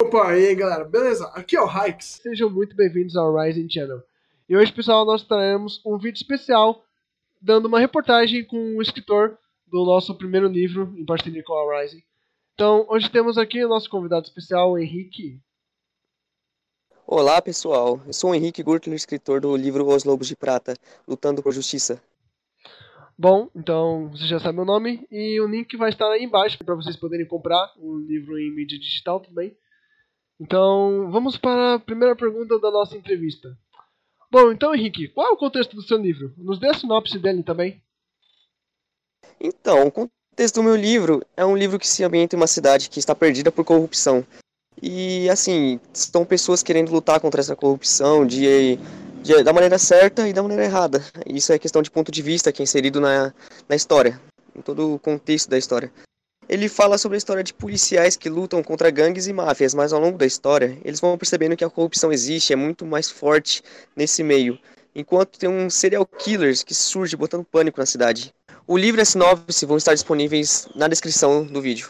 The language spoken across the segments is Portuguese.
Opa, e aí galera, beleza? Aqui é o Hikes. Sejam muito bem-vindos ao Rising Channel. E hoje, pessoal, nós traremos um vídeo especial dando uma reportagem com o escritor do nosso primeiro livro em parceria com a Rising. Então, hoje temos aqui o nosso convidado especial, o Henrique. Olá, pessoal. Eu sou o Henrique Gurtler, escritor do livro Os Lobos de Prata, Lutando por Justiça. Bom, então você já sabe o nome e o link vai estar aí embaixo para vocês poderem comprar o livro em mídia digital também. Então, vamos para a primeira pergunta da nossa entrevista. Bom, então, Henrique, qual é o contexto do seu livro? Nos dê a sinopse dele também. Então, o contexto do meu livro é um livro que se ambienta em uma cidade que está perdida por corrupção. E, assim, são pessoas querendo lutar contra essa corrupção de, de, da maneira certa e da maneira errada. Isso é questão de ponto de vista que é inserido na, na história, em todo o contexto da história. Ele fala sobre a história de policiais que lutam contra gangues e máfias, mas ao longo da história, eles vão percebendo que a corrupção existe, é muito mais forte nesse meio, enquanto tem um serial killers que surge botando pânico na cidade. O livro e a sinopse vão estar disponíveis na descrição do vídeo.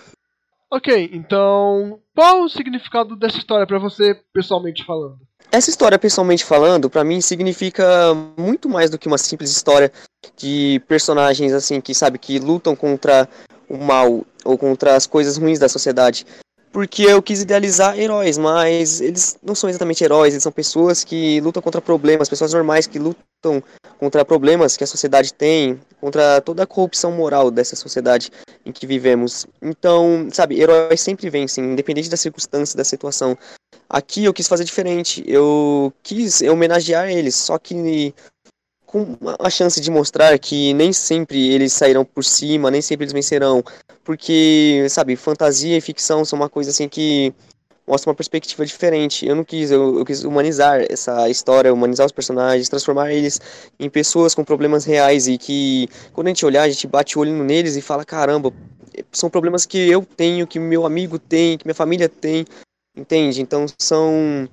Ok, então qual o significado dessa história para você, pessoalmente falando? Essa história, pessoalmente falando, para mim significa muito mais do que uma simples história de personagens assim que sabe que lutam contra o mal ou contra as coisas ruins da sociedade. Porque eu quis idealizar heróis, mas eles não são exatamente heróis, eles são pessoas que lutam contra problemas, pessoas normais que lutam contra problemas que a sociedade tem, contra toda a corrupção moral dessa sociedade em que vivemos. Então, sabe, heróis sempre vencem, independente da circunstância, da situação. Aqui eu quis fazer diferente, eu quis homenagear eles, só que com a chance de mostrar que nem sempre eles sairão por cima, nem sempre eles vencerão, porque, sabe, fantasia e ficção são uma coisa assim que mostra uma perspectiva diferente. Eu não quis, eu, eu, quis humanizar essa história, humanizar os personagens, transformar eles em pessoas com problemas reais e que quando a gente olhar, a gente bate o olho neles e fala, caramba, são problemas que eu tenho, que meu amigo tem, que minha família tem, entende? Então são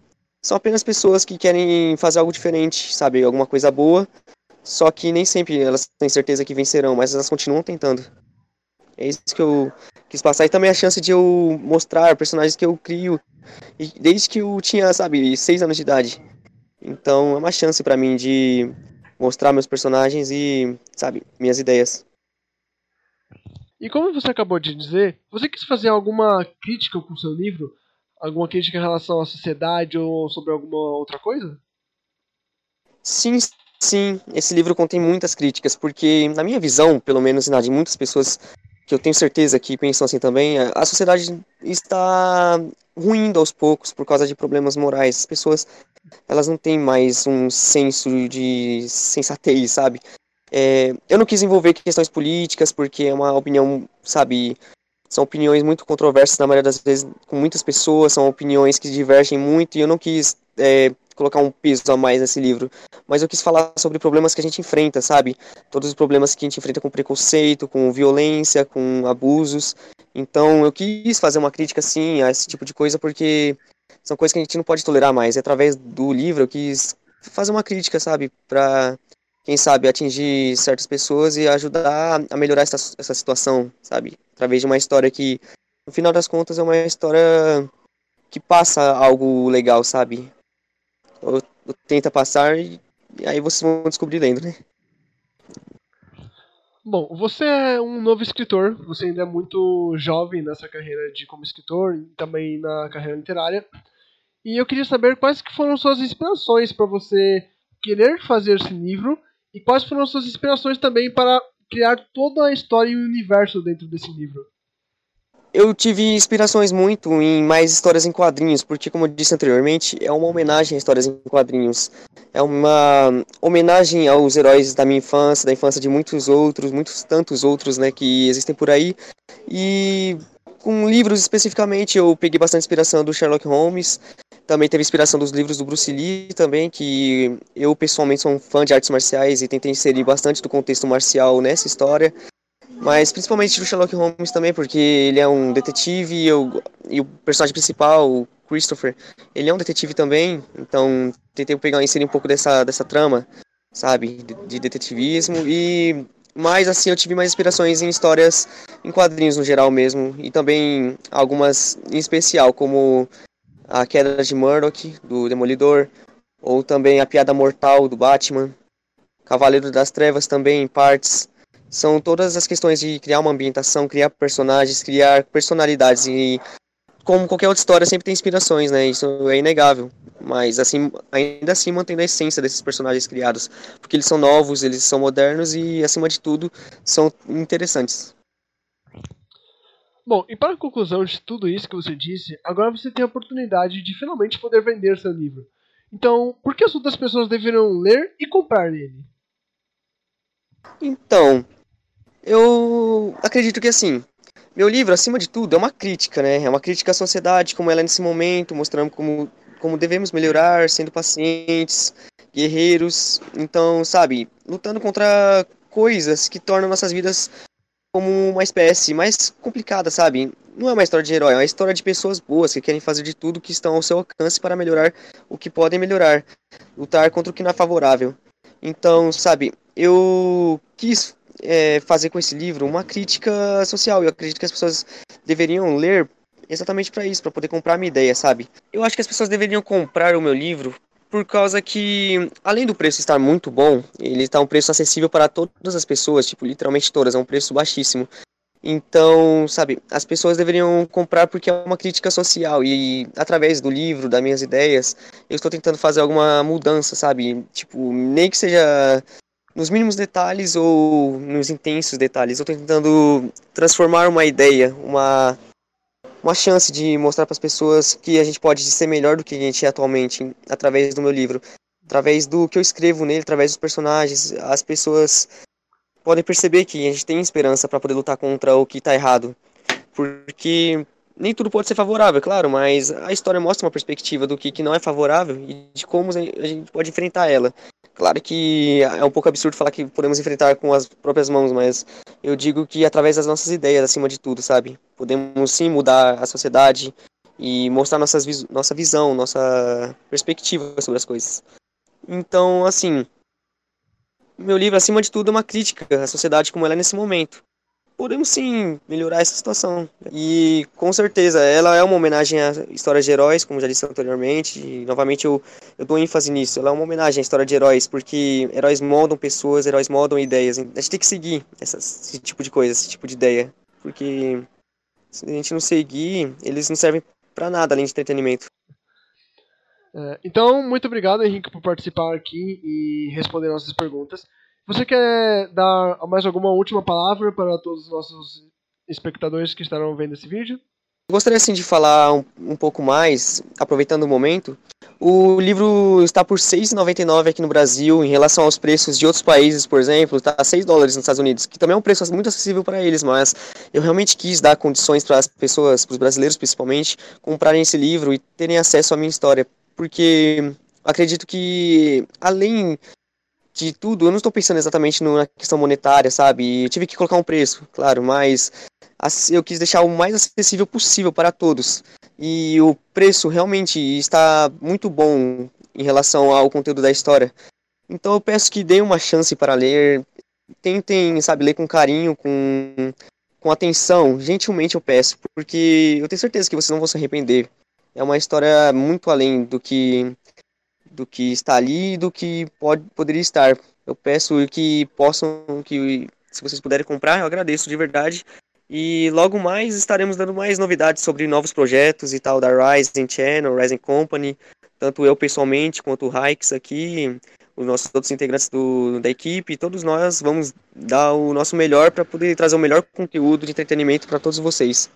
são apenas pessoas que querem fazer algo diferente, sabe? Alguma coisa boa. Só que nem sempre elas têm certeza que vencerão, mas elas continuam tentando. É isso que eu quis passar. E também a chance de eu mostrar personagens que eu crio desde que eu tinha, sabe, seis anos de idade. Então é uma chance para mim de mostrar meus personagens e, sabe, minhas ideias. E como você acabou de dizer, você quis fazer alguma crítica com seu livro? Alguma crítica em relação à sociedade ou sobre alguma outra coisa? Sim, sim. Esse livro contém muitas críticas, porque, na minha visão, pelo menos na de muitas pessoas que eu tenho certeza que pensam assim também, a sociedade está ruindo aos poucos por causa de problemas morais. As pessoas, elas não têm mais um senso de sensatez, sabe? É, eu não quis envolver questões políticas, porque é uma opinião, sabe, são opiniões muito controversas, na maioria das vezes, com muitas pessoas, são opiniões que divergem muito, e eu não quis é, colocar um peso a mais nesse livro. Mas eu quis falar sobre problemas que a gente enfrenta, sabe? Todos os problemas que a gente enfrenta com preconceito, com violência, com abusos. Então eu quis fazer uma crítica, sim, a esse tipo de coisa, porque são coisas que a gente não pode tolerar mais. E através do livro eu quis fazer uma crítica, sabe? Pra quem sabe, atingir certas pessoas e ajudar a melhorar essa, essa situação, sabe? Através de uma história que, no final das contas, é uma história que passa algo legal, sabe? Ou, ou tenta passar e, e aí vocês vão descobrir lendo, né? Bom, você é um novo escritor, você ainda é muito jovem nessa carreira de como escritor e também na carreira literária. E eu queria saber quais que foram suas inspirações para você querer fazer esse livro e quais foram as suas inspirações também para criar toda a história e o universo dentro desse livro? Eu tive inspirações muito em mais histórias em quadrinhos, porque, como eu disse anteriormente, é uma homenagem a histórias em quadrinhos. É uma homenagem aos heróis da minha infância, da infância de muitos outros, muitos tantos outros, né, que existem por aí. E com livros especificamente, eu peguei bastante inspiração do Sherlock Holmes, também teve inspiração dos livros do Bruce Lee também, que eu pessoalmente sou um fã de artes marciais e tentei inserir bastante do contexto marcial nessa história. Mas principalmente do Sherlock Holmes também, porque ele é um detetive e, eu, e o personagem principal, o Christopher, ele é um detetive também, então tentei pegar inserir um pouco dessa, dessa trama, sabe, de, de detetivismo. E mas assim eu tive mais inspirações em histórias em quadrinhos no geral mesmo. E também algumas em especial como A Queda de Murdoch, do Demolidor, ou também A Piada Mortal, do Batman, Cavaleiro das Trevas também, em partes. São todas as questões de criar uma ambientação, criar personagens, criar personalidades e como qualquer outra história sempre tem inspirações, né? Isso é inegável. Mas assim, ainda assim mantendo a essência desses personagens criados, porque eles são novos, eles são modernos e acima de tudo são interessantes. Bom, e para a conclusão de tudo isso que você disse, agora você tem a oportunidade de finalmente poder vender seu livro. Então, por que as outras pessoas deveriam ler e comprar ele? Então, eu acredito que assim, meu livro, acima de tudo, é uma crítica, né? É uma crítica à sociedade, como ela é nesse momento, mostrando como, como devemos melhorar, sendo pacientes, guerreiros. Então, sabe, lutando contra coisas que tornam nossas vidas como uma espécie mais complicada, sabe? Não é uma história de herói, é uma história de pessoas boas que querem fazer de tudo que estão ao seu alcance para melhorar o que podem melhorar, lutar contra o que não é favorável. Então, sabe, eu quis é, fazer com esse livro uma crítica social. Eu acredito que as pessoas deveriam ler exatamente para isso, para poder comprar minha ideia, sabe? Eu acho que as pessoas deveriam comprar o meu livro por causa que, além do preço estar muito bom, ele está um preço acessível para todas as pessoas, tipo, literalmente todas, é um preço baixíssimo. Então, sabe, as pessoas deveriam comprar porque é uma crítica social e através do livro, das minhas ideias, eu estou tentando fazer alguma mudança, sabe? Tipo, nem que seja nos mínimos detalhes ou nos intensos detalhes. Eu estou tentando transformar uma ideia, uma uma chance de mostrar para as pessoas que a gente pode ser melhor do que a gente é atualmente através do meu livro, através do que eu escrevo nele, através dos personagens, as pessoas podem perceber que a gente tem esperança para poder lutar contra o que está errado, porque nem tudo pode ser favorável, claro, mas a história mostra uma perspectiva do que, que não é favorável e de como a gente pode enfrentar ela. Claro que é um pouco absurdo falar que podemos enfrentar com as próprias mãos, mas eu digo que através das nossas ideias, acima de tudo, sabe? Podemos sim mudar a sociedade e mostrar nossas, nossa visão, nossa perspectiva sobre as coisas. Então, assim, meu livro, acima de tudo, é uma crítica à sociedade como ela é nesse momento podemos sim melhorar essa situação. E com certeza, ela é uma homenagem à história de heróis, como já disse anteriormente, e novamente eu, eu dou ênfase nisso. Ela é uma homenagem à história de heróis, porque heróis moldam pessoas, heróis moldam ideias. A gente tem que seguir essa, esse tipo de coisa, esse tipo de ideia, porque se a gente não seguir, eles não servem para nada além de entretenimento. É, então, muito obrigado, Henrique, por participar aqui e responder nossas perguntas. Você quer dar mais alguma última palavra para todos os nossos espectadores que estarão vendo esse vídeo? Gostaria assim de falar um, um pouco mais, aproveitando o momento. O livro está por R$ 6,99 aqui no Brasil, em relação aos preços de outros países, por exemplo, está a 6 dólares nos Estados Unidos, que também é um preço muito acessível para eles, mas eu realmente quis dar condições para as pessoas, para os brasileiros principalmente, comprarem esse livro e terem acesso à minha história, porque acredito que além de tudo, eu não estou pensando exatamente na questão monetária, sabe? Eu tive que colocar um preço, claro, mas eu quis deixar o mais acessível possível para todos. E o preço realmente está muito bom em relação ao conteúdo da história. Então eu peço que deem uma chance para ler, tentem, sabe, ler com carinho, com, com atenção, gentilmente eu peço, porque eu tenho certeza que vocês não vão se arrepender. É uma história muito além do que do que está ali e do que pode, poderia estar. Eu peço que possam, que se vocês puderem comprar, eu agradeço de verdade. E logo mais estaremos dando mais novidades sobre novos projetos e tal da Rising Channel, Rising Company, tanto eu pessoalmente quanto o Hikes aqui, os nossos outros integrantes do, da equipe, todos nós vamos dar o nosso melhor para poder trazer o melhor conteúdo de entretenimento para todos vocês.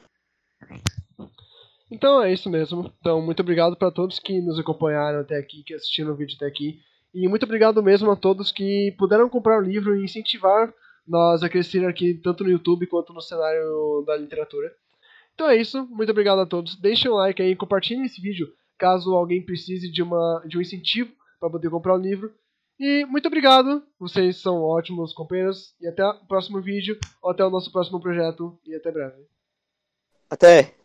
Então é isso mesmo. Então, muito obrigado para todos que nos acompanharam até aqui, que assistiram o vídeo até aqui. E muito obrigado mesmo a todos que puderam comprar o livro e incentivar nós a crescer aqui, tanto no YouTube quanto no cenário da literatura. Então é isso, muito obrigado a todos. Deixem um like aí, compartilhem esse vídeo caso alguém precise de, uma, de um incentivo para poder comprar o livro. E muito obrigado, vocês são ótimos companheiros. E até o próximo vídeo, ou até o nosso próximo projeto. E até breve. Até!